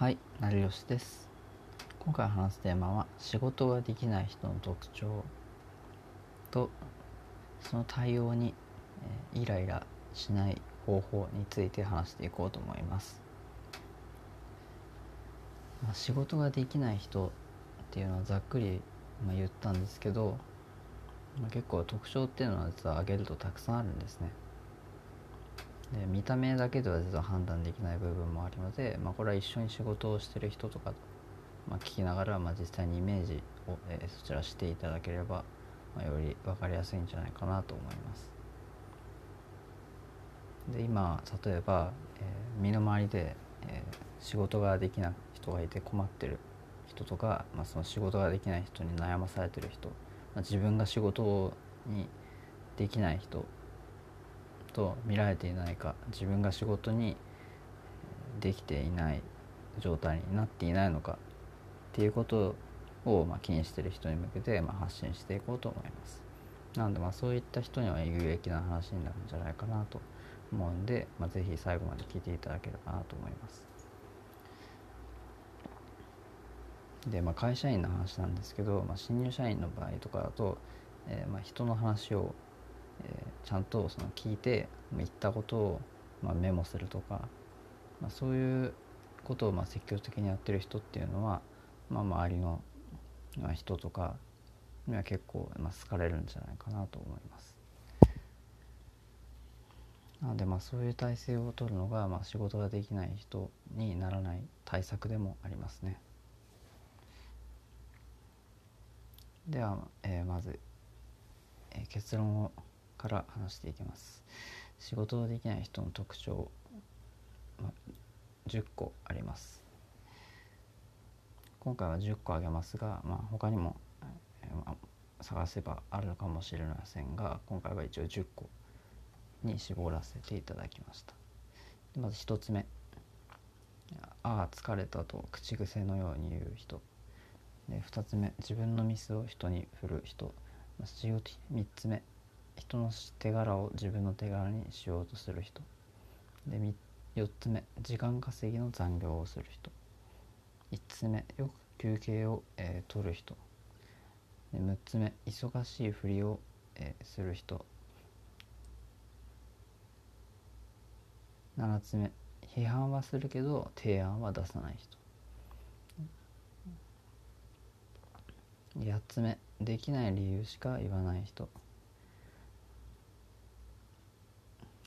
はい、成吉です。今回話すテーマは仕事ができない人の特徴とその対応に、えーイライラしない方法について話していこうと思います。まあ、仕事ができない人っていうのはざっくり、まあ、言ったんですけど、まあ、結構特徴っていうのは実は挙げるとたくさんあるんですね。で見た目だけでは実は判断できない部分もあるので、まあ、これは一緒に仕事をしてる人とか、まあ、聞きながら、まあ、実際にイメージを、えーそちらしていただければ、まあ、より分かりやすいんじゃないかなと思います。で今例えば、えー身の回りで、えー仕事ができない人がいて困ってる人とか、まあ、その仕事ができない人に悩まされてる人、まあ、自分が仕事にできない人と見られていないか自分が仕事にできていない状態になっていないのかっていうことを、まあ、気にしてる人に向けて、まあ、発信していこうと思います。なのでまあそういった人には有益な話になるんじゃないかなと思うんで、まあ、ぜひ最後まで聞いていただければなと思います。で、まあ、会社員の話なんですけど、まあ、新入社員の場合とかだと、えーまあ、人の話を、えーちゃんとその聞いて言ったことを、まあ、メモするとか、まあ、そういうことをまあ積極的にやってる人っていうのは、まあ、周りの人とかには結構、まあ、好かれるんじゃないかなと思います。なのでまあそういう体制を取るのが、まあ、仕事ができない人にならない対策でもありますね。では、えーまず、えー結論をから話していきます。仕事できない人の特徴、ま、10個あります。今回は10個挙げますが、まあ、他にも、えーまあ探せばあるのかもしれませんが今回は一応10個に絞らせていただきました。まず1つ目「ああ疲れた」と口癖のように言う人。で2つ目。自分のミスを人に振る人。3つ目。人の手柄を自分の手柄にしようとする人。で4つ目。時間稼ぎの残業をする人。5つ目。よく休憩を、えー取る人。で6つ目。忙しいふりを、えーする人。7つ目。批判はするけど提案は出さない人。8つ目。できない理由しか言わない人。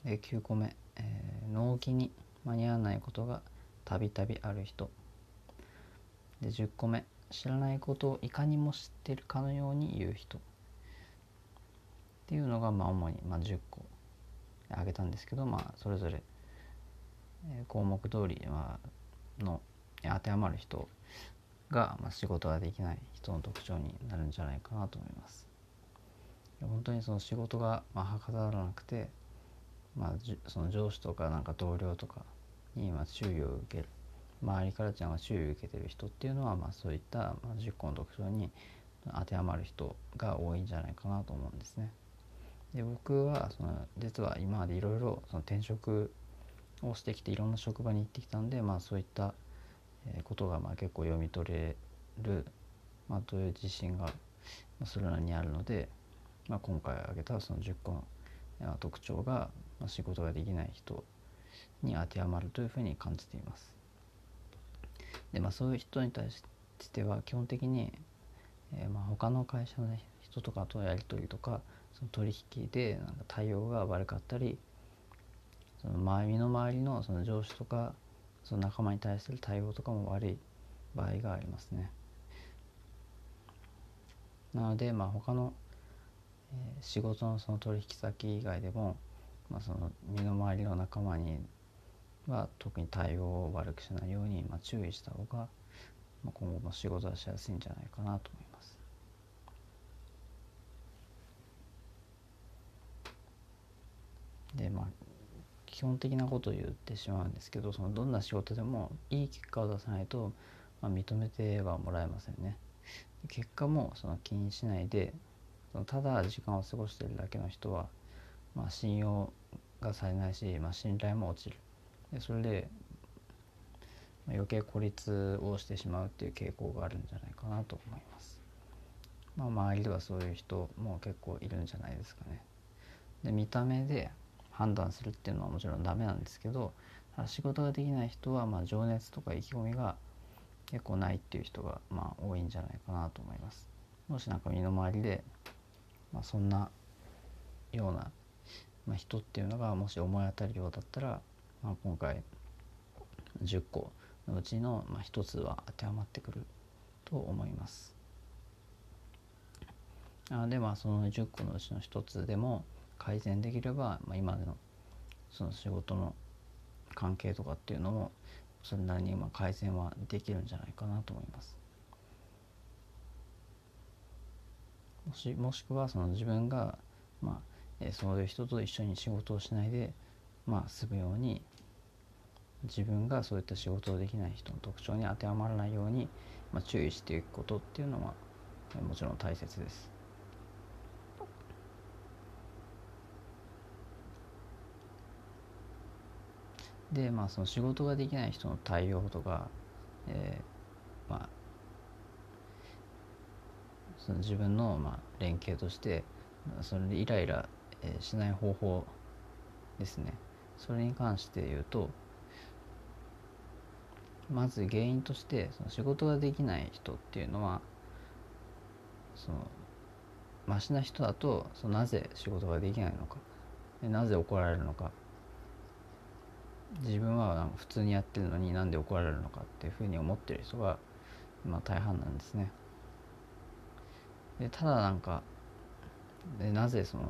で9個目、えー納期に間に合わないことがたびたびある人で10個目知らないことをいかにも知ってるかのように言う人っていうのがまあ主にまあ10個挙げたんですけどまあそれぞれえー項目通りまあの当てはまる人がまあ仕事ができない人の特徴になるんじゃないかなと思います。本当にその仕事がまあはかどらなくて、まあ、じゅその上司とかなんか同僚とかにま注意を受ける周りからちゃんが注意を受けてる人っていうのはまあそういったまあ10個の特徴に当てはまる人が多いんじゃないかなと思うんですね。で僕はその実は今までいろいろその転職をしてきていろんな職場に行ってきたんで、まあ、そういったえことがまあ結構読み取れる、まあ、という自信がまあそれらにあるので、まあ、今回挙げたその10個の特徴がまあ仕事ができない人に当てはまるというふうに感じています。でまあそういう人に対しては基本的に、えーまあ他の会社の人とかとやり取りとかその取引でなんか対応が悪かったりその周りの周りのその上司とかその仲間に対する対応とかも悪い場合がありますね。なのでまあ他の、仕事のその取引先以外でも、まあ、その身の回りの仲間には特に対応を悪くしないように、まあ、注意した方が、まあ、今後も仕事はしやすいんじゃないかなと思います。でまあ基本的なことを言ってしまうんですけどそのどんな仕事でもいい結果を出さないと、まあ、認めてはもらえませんね。結果もその気にしないでそのただ時間を過ごしているだけの人は、まあ、信用がされないし、まあ、信頼も落ちるでそれでまあ余計孤立をしてしまうっていう傾向があるんじゃないかなと思います。まあ、周りではそういう人も結構いるんじゃないですかね。で見た目で判断するっていうのはもちろんダメなんですけど仕事ができない人はまあ情熱とか意気込みが結構ないっていう人がまあ多いんじゃないかなと思います。もしなんか身の回りで、まあ、そんなような、まあ、人っていうのがもし思い当たるようだったら、まあ、今回10個のうちの、まあ、1つは当てはまってくると思います。あでまあその10個のうちの1つでも改善できれば、まあ、今でのその仕事の関係とかっていうのもそれなりにまあ改善はできるんじゃないかなと思います。もしもしくはその自分が、まあえー、そういう人と一緒に仕事をしないで、まあ、済むように自分がそういった仕事をできない人の特徴に当てはまらないように、まあ、注意していくことっていうのはもちろん大切です。でまあその仕事ができない人の対応とか、えー、まあその自分のまあ連携としてそれでイライラしない方法ですねそれに関して言うとまず原因としてその仕事ができない人っていうのはそのマシな人だとそのなぜ仕事ができないのかなぜ怒られるのか自分は普通にやってるのになんで怒られるのかっていうふうに思ってる人がまあ大半なんですね。でただなんかでなぜその、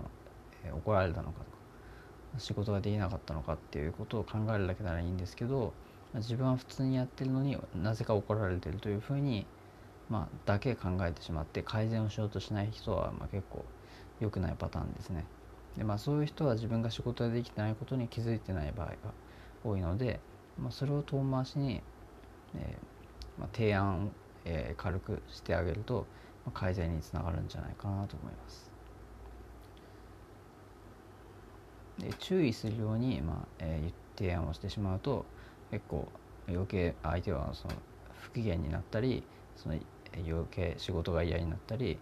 えー、怒られたのかとか仕事ができなかったのかっていうことを考えるだけならいいんですけど自分は普通にやってるのになぜか怒られてるというふうに、まあ、だけ考えてしまって改善をしようとしない人は、まあ、結構良くないパターンですね。でまあ、そういう人は自分が仕事ができてないことに気づいてない場合が多いので、まあ、それを遠回しに、えーまあ、提案を、えー、軽くしてあげると、改善につながるんじゃないかなと思います。で注意するように、まあえー、提案をしてしまうと結構余計相手はその不機嫌になったりその余計仕事が嫌になったり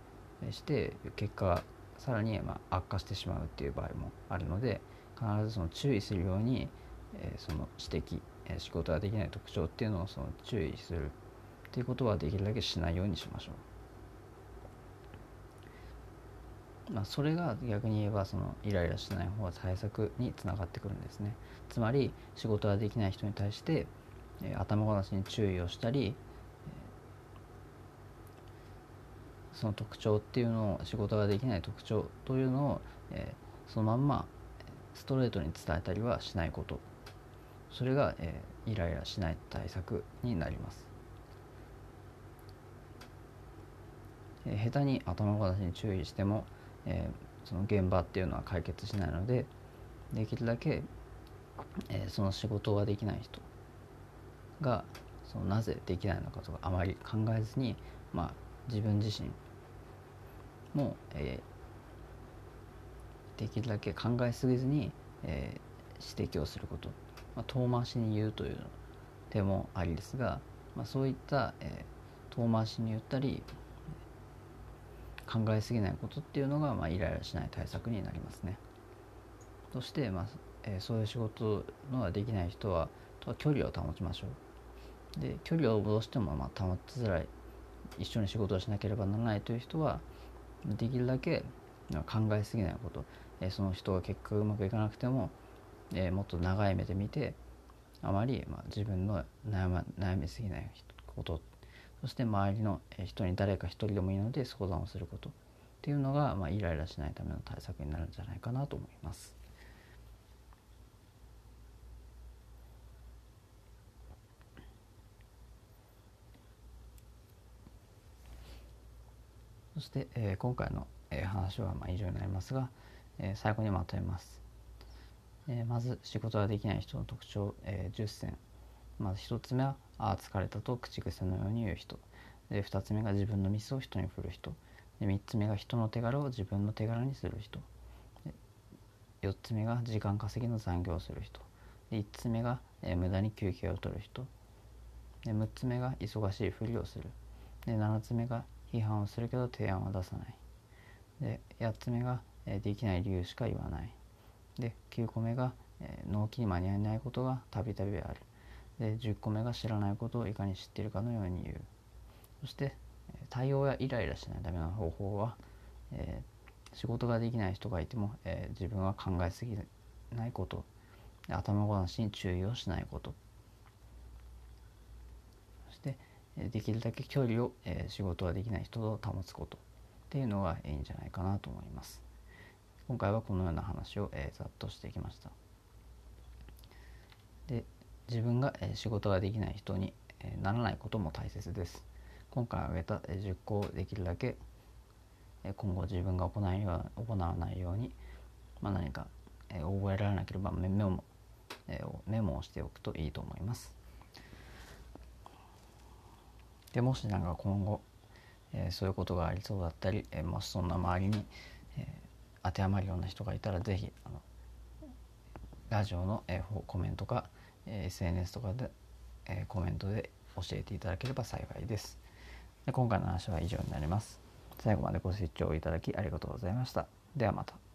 して結果がさらにまあ悪化してしまうっていう場合もあるので必ずその注意するように、えー、その指摘、えー、仕事ができない特徴っていうのをその注意するっていうことはできるだけしないようにしましょう。まあ、それが逆に言えばそのイライラしない方が対策につながってくるんですね。つまり仕事ができない人に対して、えー、頭ごなしに注意をしたり、えー、その特徴っていうのを仕事ができない特徴というのを、えー、そのまんまストレートに伝えたりはしないこと。それが、えー、イライラしない対策になります、えー、下手に頭ごなしに注意してもえー、その現場っていうのは解決しないのでできるだけ、えー、その仕事ができない人がそのなぜできないのかとかあまり考えずに、まあ、自分自身も、えー、できるだけ考えすぎずに、えー、指摘をすること、まあ、遠回しに言うという手もありですが、まあ、そういった、えー、遠回しに言ったり考えすぎないことっていうのが、まあ、イライラしない対策になりますね。そして、まあえー、そういう仕事のができない人はとは距離を保ちましょう。で距離をどうしてもまあ保ちづらい一緒に仕事をしなければならないという人はできるだけ考えすぎないこと、えー、その人が結果がうまくいかなくても、えー、もっと長い目で見てあまり、まあ、自分の悩,、ま、悩みすぎないことそして周りの人に誰か一人でもいいので相談をすることっていうのが、まあ、イライラしないための対策になるんじゃないかなと思います。そして、えー、今回の、えー、話はまあ以上になりますが、えー、最後にまとめます。えー、まず仕事ができない人の特徴、えー、10選まず1つ目は「ああ疲れた」と口癖のように言う人。で2つ目が自分のミスを人に振る人。で3つ目が人の手柄を自分の手柄にする人。4つ目が時間稼ぎの残業をする人。で5つ目が、えー、無駄に休憩を取る人。で6つ目が忙しいふりをする。で7つ目が批判をするけど提案は出さない。で8つ目が、えできない理由しか言わない。で9個目が、え納期に間に合えないことがたびたびある。で10個目が知らないことをいかに知っているかのように言う。そして対応やイライラしないための方法は、えー、仕事ができない人がいても、えー、自分は考えすぎないこと。頭ごなしに注意をしないこと。そしてできるだけ距離を、え、仕事ができない人と保つこと。っていうのがいいんじゃないかなと思います。今回はこのような話を、え、ざっとしてきました。で自分が、仕事ができない人に、ならないことも大切です。今回挙げた、えー、10個をできるだけ、今後自分が行わ行わないように、まあ、何か、覚えられなければメモ,、えー、メモをしておくといいと思います。でもしなんか今後、え、そういうことがありそうだったり、え、もしそんな周りに、え、当てはまるような人がいたら是非ラジオの、え、コメントか、え、SNS とかで、えー、コメントで教えていただければ幸いです。で今回の話は以上になります。最後までご視聴いただきありがとうございました。ではまた。